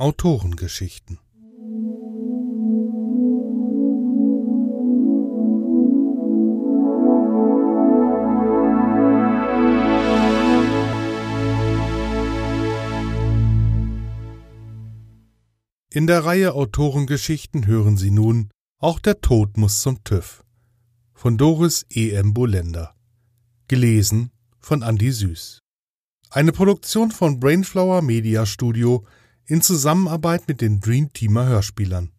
Autorengeschichten In der Reihe Autorengeschichten hören Sie nun Auch der Tod muss zum TÜV von Doris E. M. Bolender. Gelesen von Andi Süß. Eine Produktion von Brainflower Media Studio in Zusammenarbeit mit den Dream Teamer Hörspielern.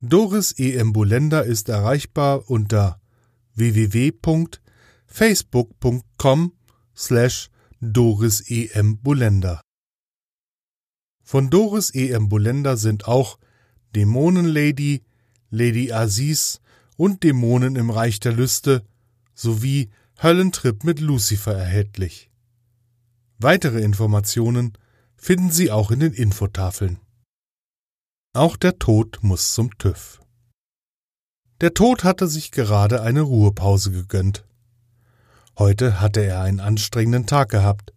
Doris E. M. Bolender ist erreichbar unter www.facebook.com slash Doris E. M. Bolender. Von Doris E. M. Bolender sind auch Dämonenlady, Lady Aziz und Dämonen im Reich der Lüste sowie Höllentrip mit Lucifer erhältlich. Weitere Informationen finden Sie auch in den Infotafeln. Auch der Tod muss zum TÜV. Der Tod hatte sich gerade eine Ruhepause gegönnt. Heute hatte er einen anstrengenden Tag gehabt.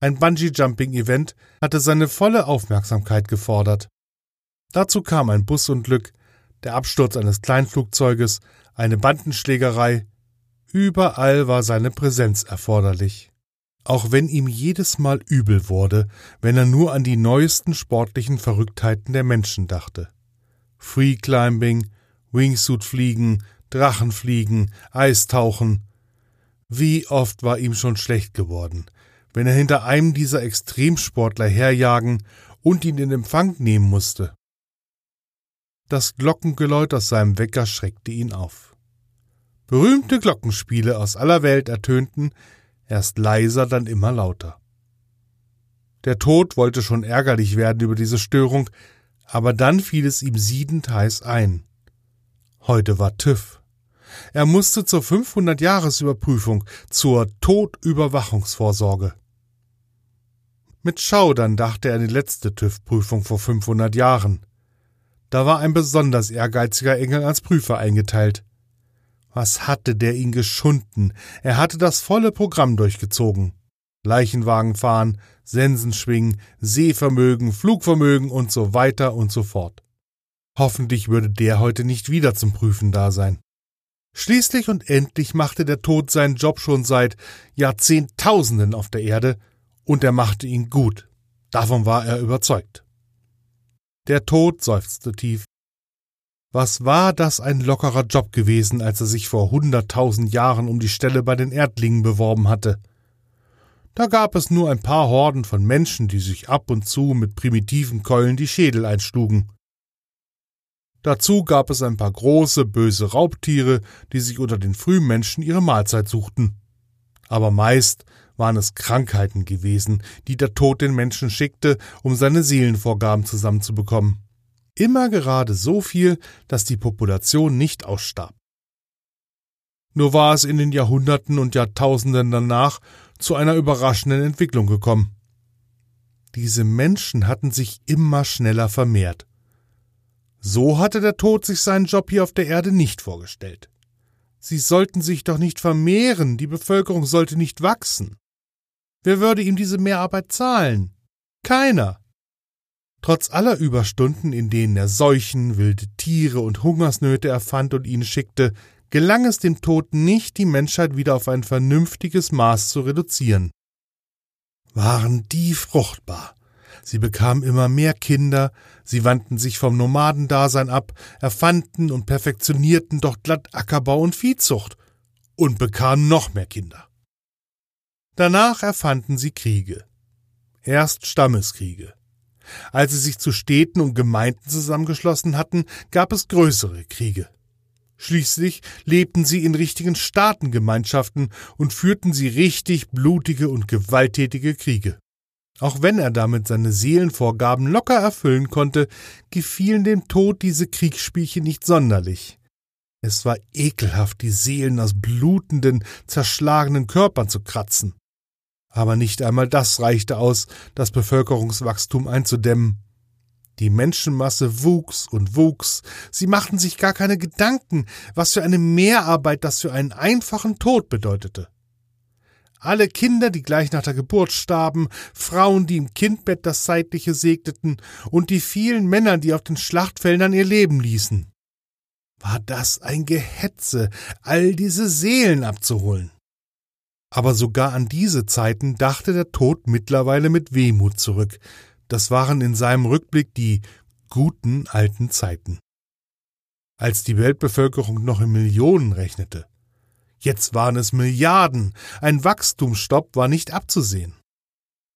Ein Bungee-Jumping-Event hatte seine volle Aufmerksamkeit gefordert. Dazu kam ein Busunglück, der Absturz eines Kleinflugzeuges, eine Bandenschlägerei. Überall war seine Präsenz erforderlich. Auch wenn ihm jedes Mal übel wurde, wenn er nur an die neuesten sportlichen Verrücktheiten der Menschen dachte. Free Climbing, Wingsuit fliegen, Drachenfliegen, Eistauchen. Wie oft war ihm schon schlecht geworden, wenn er hinter einem dieser Extremsportler herjagen und ihn in Empfang nehmen musste. Das Glockengeläut aus seinem Wecker schreckte ihn auf. Berühmte Glockenspiele aus aller Welt ertönten, erst leiser, dann immer lauter. Der Tod wollte schon ärgerlich werden über diese Störung, aber dann fiel es ihm siedend heiß ein. Heute war TÜV. Er musste zur 500-Jahresüberprüfung, zur Todüberwachungsvorsorge. Mit Schaudern dachte er an die letzte TÜV-Prüfung vor 500 Jahren. Da war ein besonders ehrgeiziger Engel als Prüfer eingeteilt. Was hatte der ihn geschunden? Er hatte das volle Programm durchgezogen. Leichenwagen fahren, Sensen schwingen, Sehvermögen, Flugvermögen und so weiter und so fort. Hoffentlich würde der heute nicht wieder zum Prüfen da sein. Schließlich und endlich machte der Tod seinen Job schon seit Jahrzehntausenden auf der Erde und er machte ihn gut. Davon war er überzeugt. Der Tod seufzte tief. Was war das ein lockerer Job gewesen, als er sich vor hunderttausend Jahren um die Stelle bei den Erdlingen beworben hatte. Da gab es nur ein paar Horden von Menschen, die sich ab und zu mit primitiven Keulen die Schädel einschlugen. Dazu gab es ein paar große, böse Raubtiere, die sich unter den Frühmenschen ihre Mahlzeit suchten. Aber meist waren es Krankheiten gewesen, die der Tod den Menschen schickte, um seine Seelenvorgaben zusammenzubekommen. Immer gerade so viel, dass die Population nicht ausstarb. Nur war es in den Jahrhunderten und Jahrtausenden danach zu einer überraschenden Entwicklung gekommen. Diese Menschen hatten sich immer schneller vermehrt. So hatte der Tod sich seinen Job hier auf der Erde nicht vorgestellt. Sie sollten sich doch nicht vermehren, die Bevölkerung sollte nicht wachsen. Wer würde ihm diese Mehrarbeit zahlen? Keiner. Trotz aller Überstunden, in denen er Seuchen, wilde Tiere und Hungersnöte erfand und ihnen schickte, gelang es dem Tod nicht, die Menschheit wieder auf ein vernünftiges Maß zu reduzieren. Waren die fruchtbar. Sie bekamen immer mehr Kinder, sie wandten sich vom Nomadendasein ab, erfanden und perfektionierten doch glatt Ackerbau und Viehzucht und bekamen noch mehr Kinder. Danach erfanden sie Kriege. Erst Stammeskriege. Als sie sich zu Städten und Gemeinden zusammengeschlossen hatten, gab es größere Kriege. Schließlich lebten sie in richtigen Staatengemeinschaften und führten sie richtig blutige und gewalttätige Kriege. Auch wenn er damit seine Seelenvorgaben locker erfüllen konnte, gefielen dem Tod diese Kriegsspielchen nicht sonderlich. Es war ekelhaft, die Seelen aus blutenden, zerschlagenen Körpern zu kratzen. Aber nicht einmal das reichte aus, das Bevölkerungswachstum einzudämmen. Die Menschenmasse wuchs und wuchs, sie machten sich gar keine Gedanken, was für eine Mehrarbeit das für einen einfachen Tod bedeutete. alle Kinder, die gleich nach der Geburt starben, Frauen, die im Kindbett das Zeitliche segneten und die vielen Männer, die auf den Schlachtfeldern ihr Leben ließen. War das ein Gehetze, all diese Seelen abzuholen? Aber sogar an diese Zeiten dachte der Tod mittlerweile mit Wehmut zurück. Das waren in seinem Rückblick die guten alten Zeiten. Als die Weltbevölkerung noch in Millionen rechnete. Jetzt waren es Milliarden. Ein Wachstumsstopp war nicht abzusehen.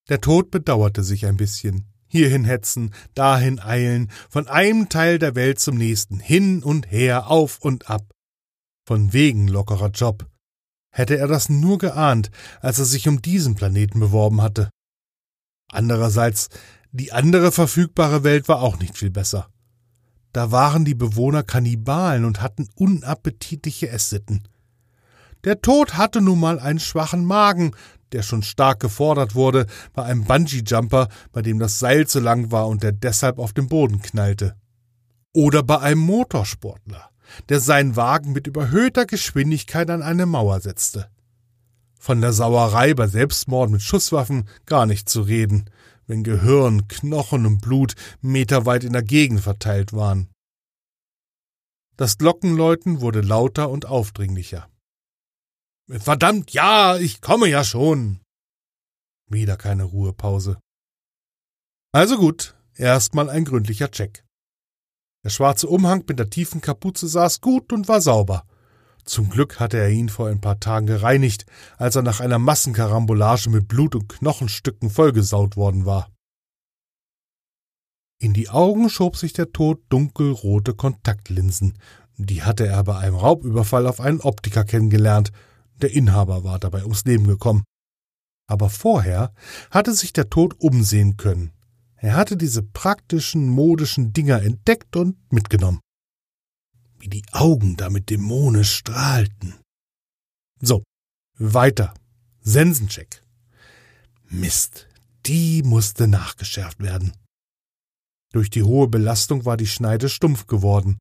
Der Tod bedauerte sich ein bisschen. Hierhin hetzen, dahin eilen, von einem Teil der Welt zum nächsten, hin und her, auf und ab. Von wegen lockerer Job. Hätte er das nur geahnt, als er sich um diesen Planeten beworben hatte. Andererseits, die andere verfügbare Welt war auch nicht viel besser. Da waren die Bewohner Kannibalen und hatten unappetitliche Esssitten. Der Tod hatte nun mal einen schwachen Magen, der schon stark gefordert wurde bei einem Bungee-Jumper, bei dem das Seil zu lang war und der deshalb auf dem Boden knallte. Oder bei einem Motorsportler, der seinen Wagen mit überhöhter Geschwindigkeit an eine Mauer setzte. Von der Sauerei bei Selbstmord mit Schusswaffen gar nicht zu reden, wenn Gehirn, Knochen und Blut meterweit in der Gegend verteilt waren. Das Glockenläuten wurde lauter und aufdringlicher. Verdammt, ja, ich komme ja schon. Wieder keine Ruhepause. Also gut, erstmal ein gründlicher Check. Der schwarze Umhang mit der tiefen Kapuze saß gut und war sauber. Zum Glück hatte er ihn vor ein paar Tagen gereinigt, als er nach einer Massenkarambolage mit Blut und Knochenstücken vollgesaut worden war. In die Augen schob sich der Tod dunkelrote Kontaktlinsen. Die hatte er bei einem Raubüberfall auf einen Optiker kennengelernt der Inhaber war dabei ums Leben gekommen. Aber vorher hatte sich der Tod umsehen können. Er hatte diese praktischen, modischen Dinger entdeckt und mitgenommen. Wie die Augen damit dämonisch strahlten. So, weiter. Sensencheck. Mist, die musste nachgeschärft werden. Durch die hohe Belastung war die Schneide stumpf geworden.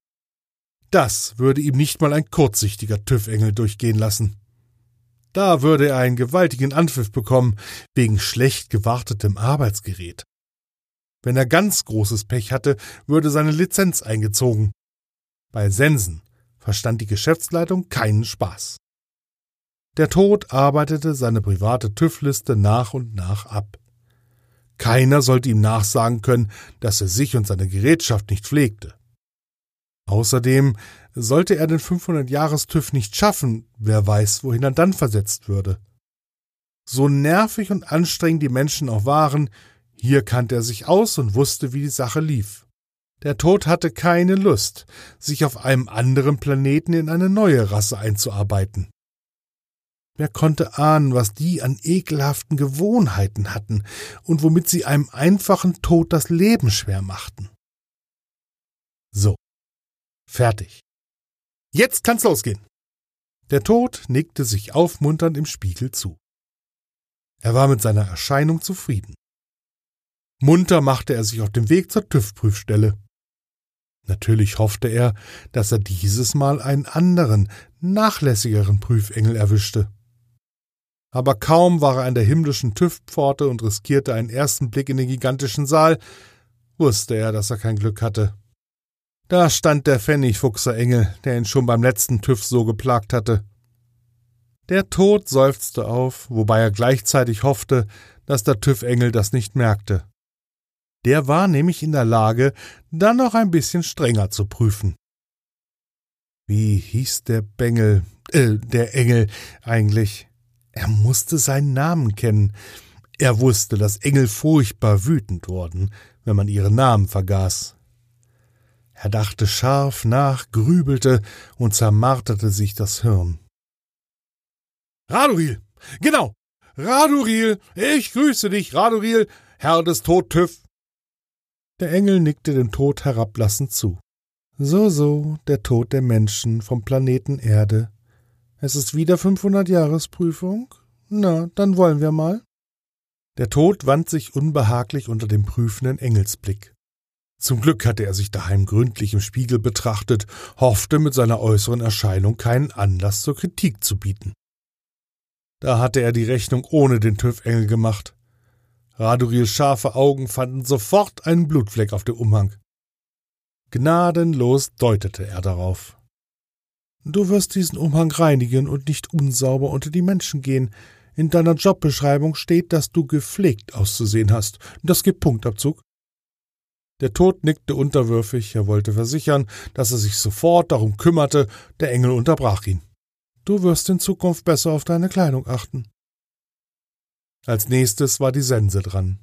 Das würde ihm nicht mal ein kurzsichtiger TÜV-Engel durchgehen lassen. Da würde er einen gewaltigen Anpfiff bekommen wegen schlecht gewartetem Arbeitsgerät. Wenn er ganz großes Pech hatte, würde seine Lizenz eingezogen. Bei Sensen verstand die Geschäftsleitung keinen Spaß. Der Tod arbeitete seine private TÜV-Liste nach und nach ab. Keiner sollte ihm nachsagen können, dass er sich und seine Gerätschaft nicht pflegte. Außerdem sollte er den 500-Jahres-TÜV nicht schaffen, wer weiß, wohin er dann versetzt würde. So nervig und anstrengend die Menschen auch waren, hier kannte er sich aus und wusste, wie die Sache lief. Der Tod hatte keine Lust, sich auf einem anderen Planeten in eine neue Rasse einzuarbeiten. Wer konnte ahnen, was die an ekelhaften Gewohnheiten hatten und womit sie einem einfachen Tod das Leben schwer machten? So, fertig. Jetzt kann's losgehen. Der Tod nickte sich aufmunternd im Spiegel zu. Er war mit seiner Erscheinung zufrieden. Munter machte er sich auf den Weg zur TÜV-Prüfstelle. Natürlich hoffte er, dass er dieses Mal einen anderen, nachlässigeren Prüfengel erwischte. Aber kaum war er an der himmlischen TÜV-Pforte und riskierte einen ersten Blick in den gigantischen Saal, wusste er, dass er kein Glück hatte. Da stand der Pfennigfuchser Engel, der ihn schon beim letzten TÜV so geplagt hatte. Der Tod seufzte auf, wobei er gleichzeitig hoffte, dass der TÜV-Engel das nicht merkte. Der war nämlich in der Lage, dann noch ein bisschen strenger zu prüfen. Wie hieß der Bengel, äh, der Engel eigentlich? Er musste seinen Namen kennen. Er wusste, dass Engel furchtbar wütend wurden, wenn man ihre Namen vergaß. Er dachte scharf nach, grübelte und zermarterte sich das Hirn. Raduril! Genau! Raduril! Ich grüße dich, Raduril, Herr des Todtüff! Der Engel nickte dem Tod herablassend zu. So, so, der Tod der Menschen vom Planeten Erde. Es ist wieder 500 Jahresprüfung? Na, dann wollen wir mal. Der Tod wand sich unbehaglich unter dem prüfenden Engelsblick. Zum Glück hatte er sich daheim gründlich im Spiegel betrachtet, hoffte mit seiner äußeren Erscheinung keinen Anlass zur Kritik zu bieten. Da hatte er die Rechnung ohne den TÜV-Engel gemacht. Radurils scharfe Augen fanden sofort einen Blutfleck auf dem Umhang. Gnadenlos deutete er darauf. Du wirst diesen Umhang reinigen und nicht unsauber unter die Menschen gehen. In deiner Jobbeschreibung steht, dass du gepflegt auszusehen hast. Das gibt Punktabzug. Der Tod nickte unterwürfig, er wollte versichern, dass er sich sofort darum kümmerte, der Engel unterbrach ihn. Du wirst in Zukunft besser auf deine Kleidung achten. Als nächstes war die Sense dran.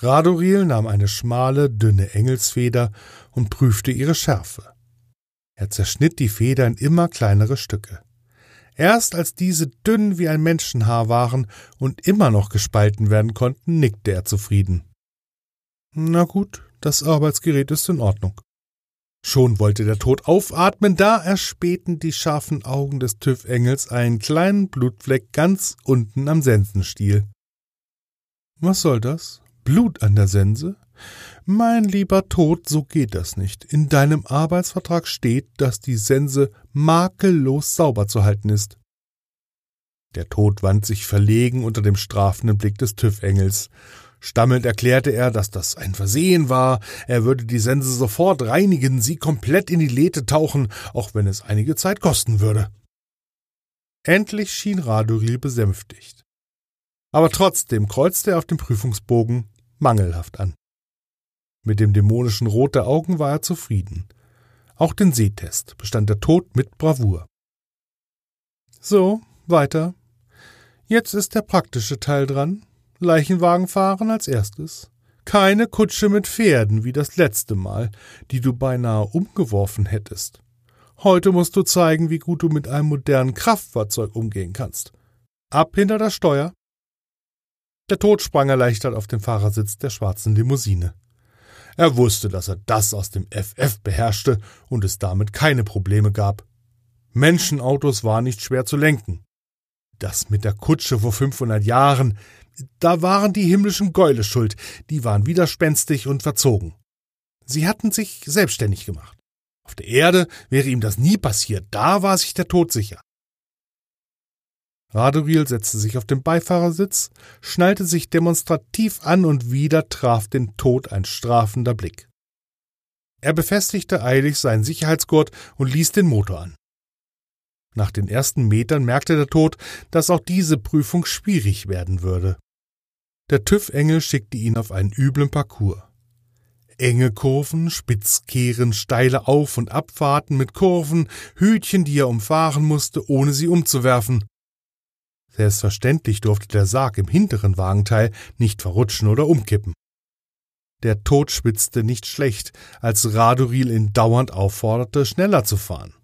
Radoril nahm eine schmale, dünne Engelsfeder und prüfte ihre Schärfe. Er zerschnitt die Feder in immer kleinere Stücke. Erst als diese dünn wie ein Menschenhaar waren und immer noch gespalten werden konnten, nickte er zufrieden. Na gut, das Arbeitsgerät ist in Ordnung. Schon wollte der Tod aufatmen, da erspähten die scharfen Augen des TÜV-Engels einen kleinen Blutfleck ganz unten am Sensenstiel. Was soll das? Blut an der Sense? Mein lieber Tod, so geht das nicht. In deinem Arbeitsvertrag steht, dass die Sense makellos sauber zu halten ist. Der Tod wand sich verlegen unter dem strafenden Blick des TÜV-Engels. Stammelnd erklärte er, dass das ein Versehen war, er würde die Sense sofort reinigen, sie komplett in die Lethe tauchen, auch wenn es einige Zeit kosten würde. Endlich schien Raduril besänftigt. Aber trotzdem kreuzte er auf dem Prüfungsbogen mangelhaft an. Mit dem dämonischen Rot der Augen war er zufrieden. Auch den Sehtest bestand der Tod mit Bravour. So, weiter. Jetzt ist der praktische Teil dran. Leichenwagen fahren als erstes. Keine Kutsche mit Pferden wie das letzte Mal, die du beinahe umgeworfen hättest. Heute musst du zeigen, wie gut du mit einem modernen Kraftfahrzeug umgehen kannst. Ab hinter das Steuer. Der Tod sprang erleichtert auf den Fahrersitz der schwarzen Limousine. Er wusste, dass er das aus dem FF beherrschte und es damit keine Probleme gab. Menschenautos waren nicht schwer zu lenken. Das mit der Kutsche vor 500 Jahren, da waren die himmlischen Gäule schuld, die waren widerspenstig und verzogen. Sie hatten sich selbstständig gemacht. Auf der Erde wäre ihm das nie passiert, da war sich der Tod sicher. Raduril setzte sich auf den Beifahrersitz, schnallte sich demonstrativ an und wieder traf den Tod ein strafender Blick. Er befestigte eilig seinen Sicherheitsgurt und ließ den Motor an. Nach den ersten Metern merkte der Tod, dass auch diese Prüfung schwierig werden würde. Der TÜV-Engel schickte ihn auf einen üblen Parcours. Enge Kurven, Spitzkehren, steile Auf- und Abfahrten mit Kurven, Hütchen, die er umfahren musste, ohne sie umzuwerfen. Selbstverständlich durfte der Sarg im hinteren Wagenteil nicht verrutschen oder umkippen. Der Tod schwitzte nicht schlecht, als Raduril ihn dauernd aufforderte, schneller zu fahren.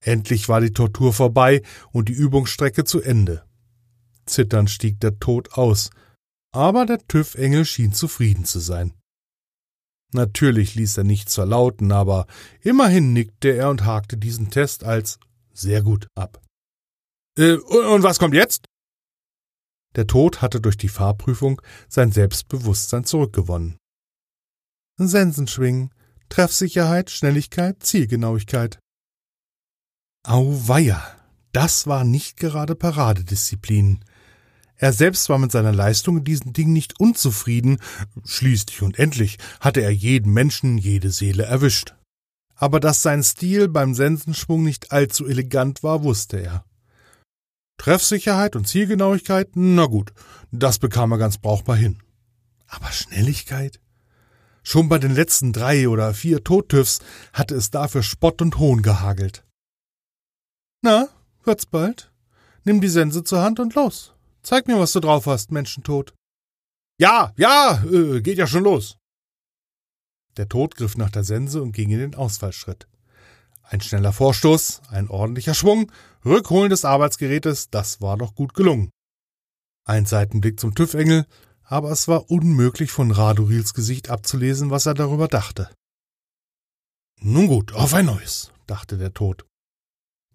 Endlich war die Tortur vorbei und die Übungsstrecke zu Ende. Zitternd stieg der Tod aus, aber der TÜV-Engel schien zufrieden zu sein. Natürlich ließ er nichts verlauten, aber immerhin nickte er und hakte diesen Test als sehr gut ab. Äh, und was kommt jetzt? Der Tod hatte durch die Fahrprüfung sein Selbstbewusstsein zurückgewonnen. Sensenschwingen, Treffsicherheit, Schnelligkeit, Zielgenauigkeit. Auweia, das war nicht gerade Paradedisziplin. Er selbst war mit seiner Leistung in diesen Dingen nicht unzufrieden, schließlich und endlich hatte er jeden Menschen, jede Seele erwischt. Aber dass sein Stil beim Sensenschwung nicht allzu elegant war, wusste er. Treffsicherheit und Zielgenauigkeit, na gut, das bekam er ganz brauchbar hin. Aber Schnelligkeit? Schon bei den letzten drei oder vier Tottüffs hatte es dafür Spott und Hohn gehagelt. Na, wird's bald? Nimm die Sense zur Hand und los. Zeig mir, was du drauf hast, Menschentod. Ja, ja, äh, geht ja schon los. Der Tod griff nach der Sense und ging in den Ausfallschritt. Ein schneller Vorstoß, ein ordentlicher Schwung, Rückholen des Arbeitsgerätes, das war doch gut gelungen. Ein Seitenblick zum TÜV-Engel, aber es war unmöglich von Radurils Gesicht abzulesen, was er darüber dachte. Nun gut, auf ein neues, dachte der Tod.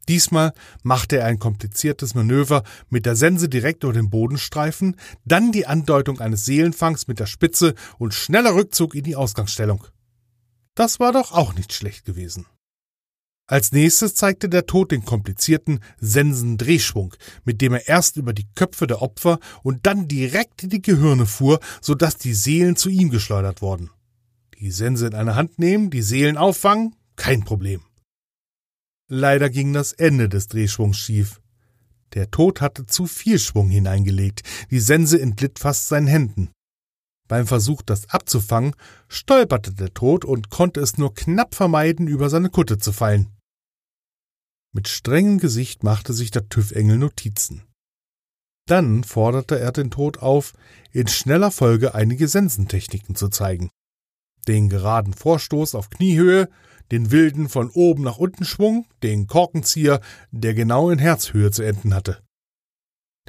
Diesmal machte er ein kompliziertes Manöver mit der Sense direkt über den Bodenstreifen, dann die Andeutung eines Seelenfangs mit der Spitze und schneller Rückzug in die Ausgangsstellung. Das war doch auch nicht schlecht gewesen. Als nächstes zeigte der Tod den komplizierten Sensendrehschwung, mit dem er erst über die Köpfe der Opfer und dann direkt in die Gehirne fuhr, sodass die Seelen zu ihm geschleudert wurden. Die Sense in eine Hand nehmen, die Seelen auffangen, kein Problem. Leider ging das Ende des Drehschwungs schief. Der Tod hatte zu viel Schwung hineingelegt, die Sense entglitt fast seinen Händen. Beim Versuch, das abzufangen, stolperte der Tod und konnte es nur knapp vermeiden, über seine Kutte zu fallen. Mit strengem Gesicht machte sich der TÜV-Engel Notizen. Dann forderte er den Tod auf, in schneller Folge einige Sensentechniken zu zeigen. Den geraden Vorstoß auf Kniehöhe, den wilden von oben nach unten Schwung, den Korkenzieher, der genau in Herzhöhe zu enden hatte.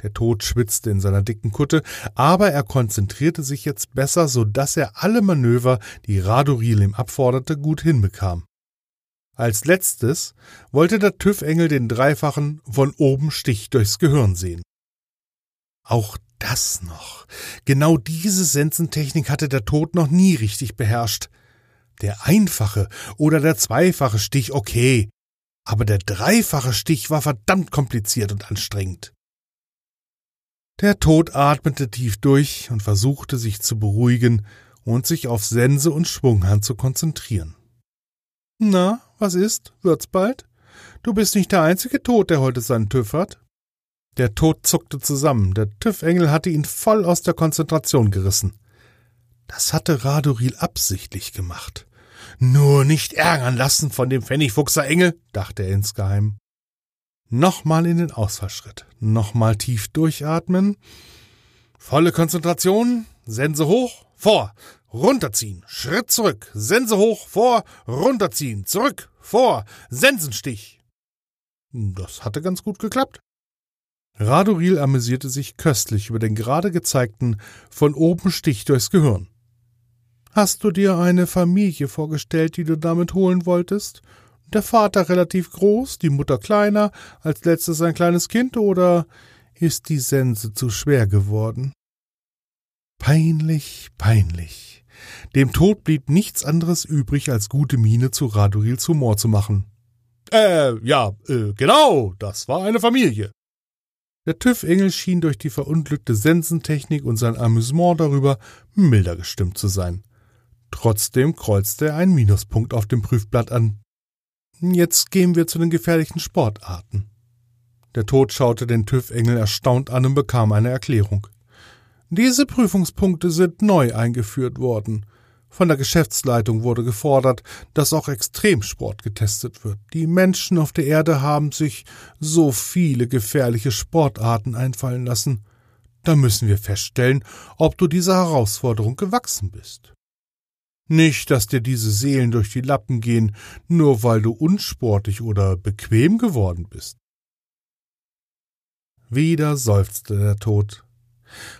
Der Tod schwitzte in seiner dicken Kutte, aber er konzentrierte sich jetzt besser, so dass er alle Manöver, die Radoril ihm abforderte, gut hinbekam. Als letztes wollte der TÜV-Engel den dreifachen von oben Stich durchs Gehirn sehen. Auch das noch. Genau diese Sensentechnik hatte der Tod noch nie richtig beherrscht. Der einfache oder der zweifache Stich okay, aber der dreifache Stich war verdammt kompliziert und anstrengend. Der Tod atmete tief durch und versuchte sich zu beruhigen und sich auf Sense und Schwunghand zu konzentrieren. Na, was ist? Wird's bald? Du bist nicht der einzige Tod, der heute seinen TÜV hat. Der Tod zuckte zusammen. Der TÜV-Engel hatte ihn voll aus der Konzentration gerissen. Das hatte Radoril absichtlich gemacht. Nur nicht ärgern lassen von dem Pfennigfuchser Engel, dachte er insgeheim. Nochmal in den Ausfallschritt. Nochmal tief durchatmen. Volle Konzentration. Sense hoch. Vor runterziehen, Schritt zurück, Sense hoch, vor, runterziehen, zurück, vor, Sensenstich. Das hatte ganz gut geklappt. Radoril amüsierte sich köstlich über den gerade gezeigten von oben Stich durchs Gehirn. Hast du dir eine Familie vorgestellt, die du damit holen wolltest? Der Vater relativ groß, die Mutter kleiner, als letztes ein kleines Kind, oder ist die Sense zu schwer geworden? Peinlich, peinlich. Dem Tod blieb nichts anderes übrig, als gute Miene zu Radurils Humor zu machen. Äh, ja, äh, genau, das war eine Familie. Der TÜV-Engel schien durch die verunglückte Sensentechnik und sein Amüsement darüber milder gestimmt zu sein. Trotzdem kreuzte er einen Minuspunkt auf dem Prüfblatt an. Jetzt gehen wir zu den gefährlichen Sportarten. Der Tod schaute den TÜV-Engel erstaunt an und bekam eine Erklärung. Diese Prüfungspunkte sind neu eingeführt worden. Von der Geschäftsleitung wurde gefordert, dass auch Extremsport getestet wird. Die Menschen auf der Erde haben sich so viele gefährliche Sportarten einfallen lassen. Da müssen wir feststellen, ob du dieser Herausforderung gewachsen bist. Nicht, dass dir diese Seelen durch die Lappen gehen, nur weil du unsportlich oder bequem geworden bist. Wieder seufzte der Tod.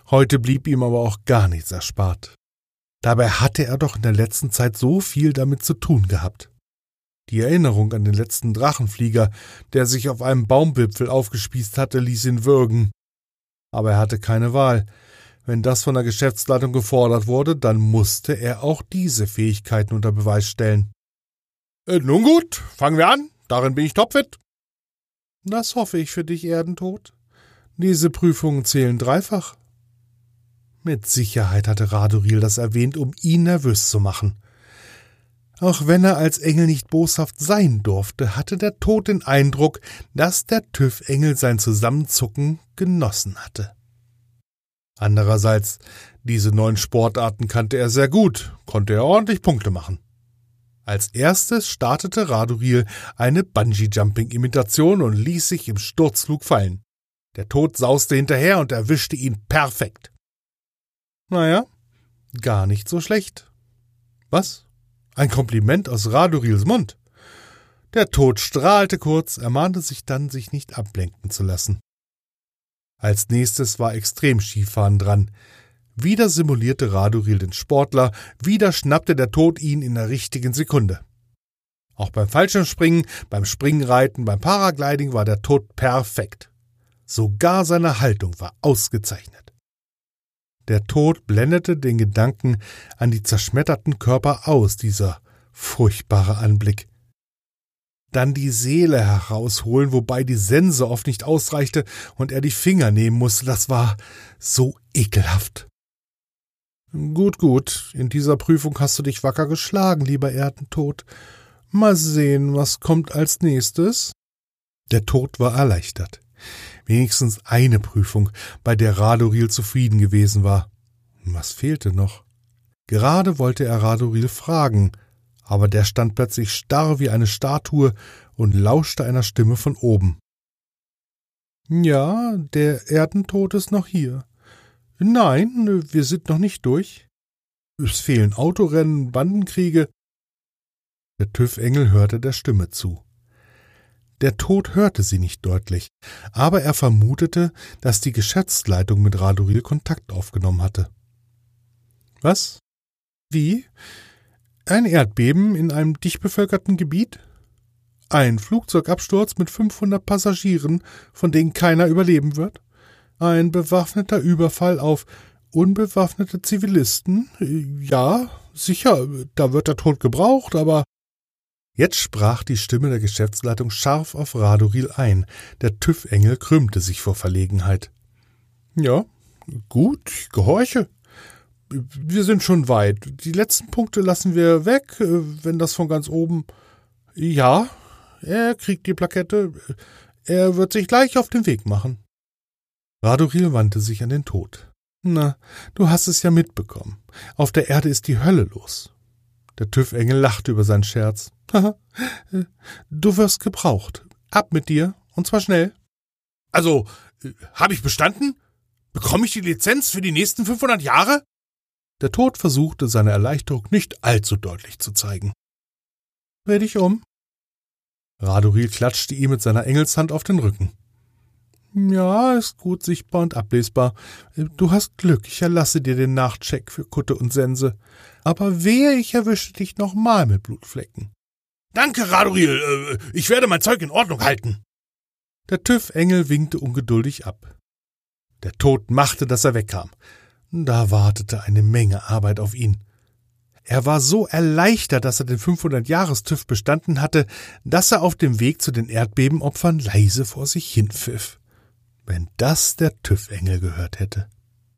Heute blieb ihm aber auch gar nichts erspart. Dabei hatte er doch in der letzten Zeit so viel damit zu tun gehabt. Die Erinnerung an den letzten Drachenflieger, der sich auf einem Baumwipfel aufgespießt hatte, ließ ihn würgen. Aber er hatte keine Wahl. Wenn das von der Geschäftsleitung gefordert wurde, dann musste er auch diese Fähigkeiten unter Beweis stellen. Äh, nun gut, fangen wir an. Darin bin ich topfit. Das hoffe ich für dich, Erdentod. Diese Prüfungen zählen dreifach. Mit Sicherheit hatte Radoril das erwähnt, um ihn nervös zu machen. Auch wenn er als Engel nicht boshaft sein durfte, hatte der Tod den Eindruck, dass der TÜV-Engel sein Zusammenzucken genossen hatte. Andererseits, diese neuen Sportarten kannte er sehr gut, konnte er ordentlich Punkte machen. Als erstes startete Radoril eine Bungee-Jumping-Imitation und ließ sich im Sturzflug fallen. Der Tod sauste hinterher und erwischte ihn perfekt. Naja, gar nicht so schlecht. Was? Ein Kompliment aus Radurils Mund. Der Tod strahlte kurz, ermahnte sich dann, sich nicht ablenken zu lassen. Als nächstes war Extremskifahren dran. Wieder simulierte Raduril den Sportler, wieder schnappte der Tod ihn in der richtigen Sekunde. Auch beim Fallschirmspringen, beim Springreiten, beim Paragliding war der Tod perfekt. Sogar seine Haltung war ausgezeichnet. Der Tod blendete den Gedanken an die zerschmetterten Körper aus, dieser furchtbare Anblick. Dann die Seele herausholen, wobei die Sense oft nicht ausreichte und er die Finger nehmen musste. Das war so ekelhaft. Gut, gut, in dieser Prüfung hast du dich wacker geschlagen, lieber Erdentod. Mal sehen, was kommt als nächstes. Der Tod war erleichtert. Wenigstens eine Prüfung, bei der Radoril zufrieden gewesen war. Was fehlte noch? Gerade wollte er Radoril fragen, aber der stand plötzlich starr wie eine Statue und lauschte einer Stimme von oben. Ja, der Erdentod ist noch hier. Nein, wir sind noch nicht durch. Es fehlen Autorennen, Bandenkriege. Der TÜV-Engel hörte der Stimme zu. Der Tod hörte sie nicht deutlich, aber er vermutete, dass die Geschäftsleitung mit Radoril Kontakt aufgenommen hatte. Was? Wie? Ein Erdbeben in einem dicht bevölkerten Gebiet? Ein Flugzeugabsturz mit 500 Passagieren, von denen keiner überleben wird? Ein bewaffneter Überfall auf unbewaffnete Zivilisten? Ja, sicher, da wird der Tod gebraucht, aber Jetzt sprach die Stimme der Geschäftsleitung scharf auf Radoril ein. Der TÜV-Engel krümmte sich vor Verlegenheit. Ja, gut, ich gehorche. Wir sind schon weit. Die letzten Punkte lassen wir weg, äh, wenn das von ganz oben. Ja, er kriegt die Plakette. Er wird sich gleich auf den Weg machen. Radoril wandte sich an den Tod. Na, du hast es ja mitbekommen. Auf der Erde ist die Hölle los. Der TÜV-Engel lachte über seinen Scherz. du wirst gebraucht. Ab mit dir, und zwar schnell. Also, äh, habe ich bestanden? Bekomme ich die Lizenz für die nächsten 500 Jahre? Der Tod versuchte, seine Erleichterung nicht allzu deutlich zu zeigen. Dreh dich um. Radoril klatschte ihm mit seiner Engelshand auf den Rücken. Ja, ist gut sichtbar und ablesbar. Du hast Glück, ich erlasse dir den Nachcheck für Kutte und Sense. Aber wehe, ich erwische dich nochmal mit Blutflecken. Danke, Radoril. Äh, ich werde mein Zeug in Ordnung halten. Der TÜV-Engel winkte ungeduldig ab. Der Tod machte, dass er wegkam. Da wartete eine Menge Arbeit auf ihn. Er war so erleichtert, dass er den 500-Jahres-TÜV bestanden hatte, dass er auf dem Weg zu den Erdbebenopfern leise vor sich hinpfiff. Wenn das der TÜV-Engel gehört hätte.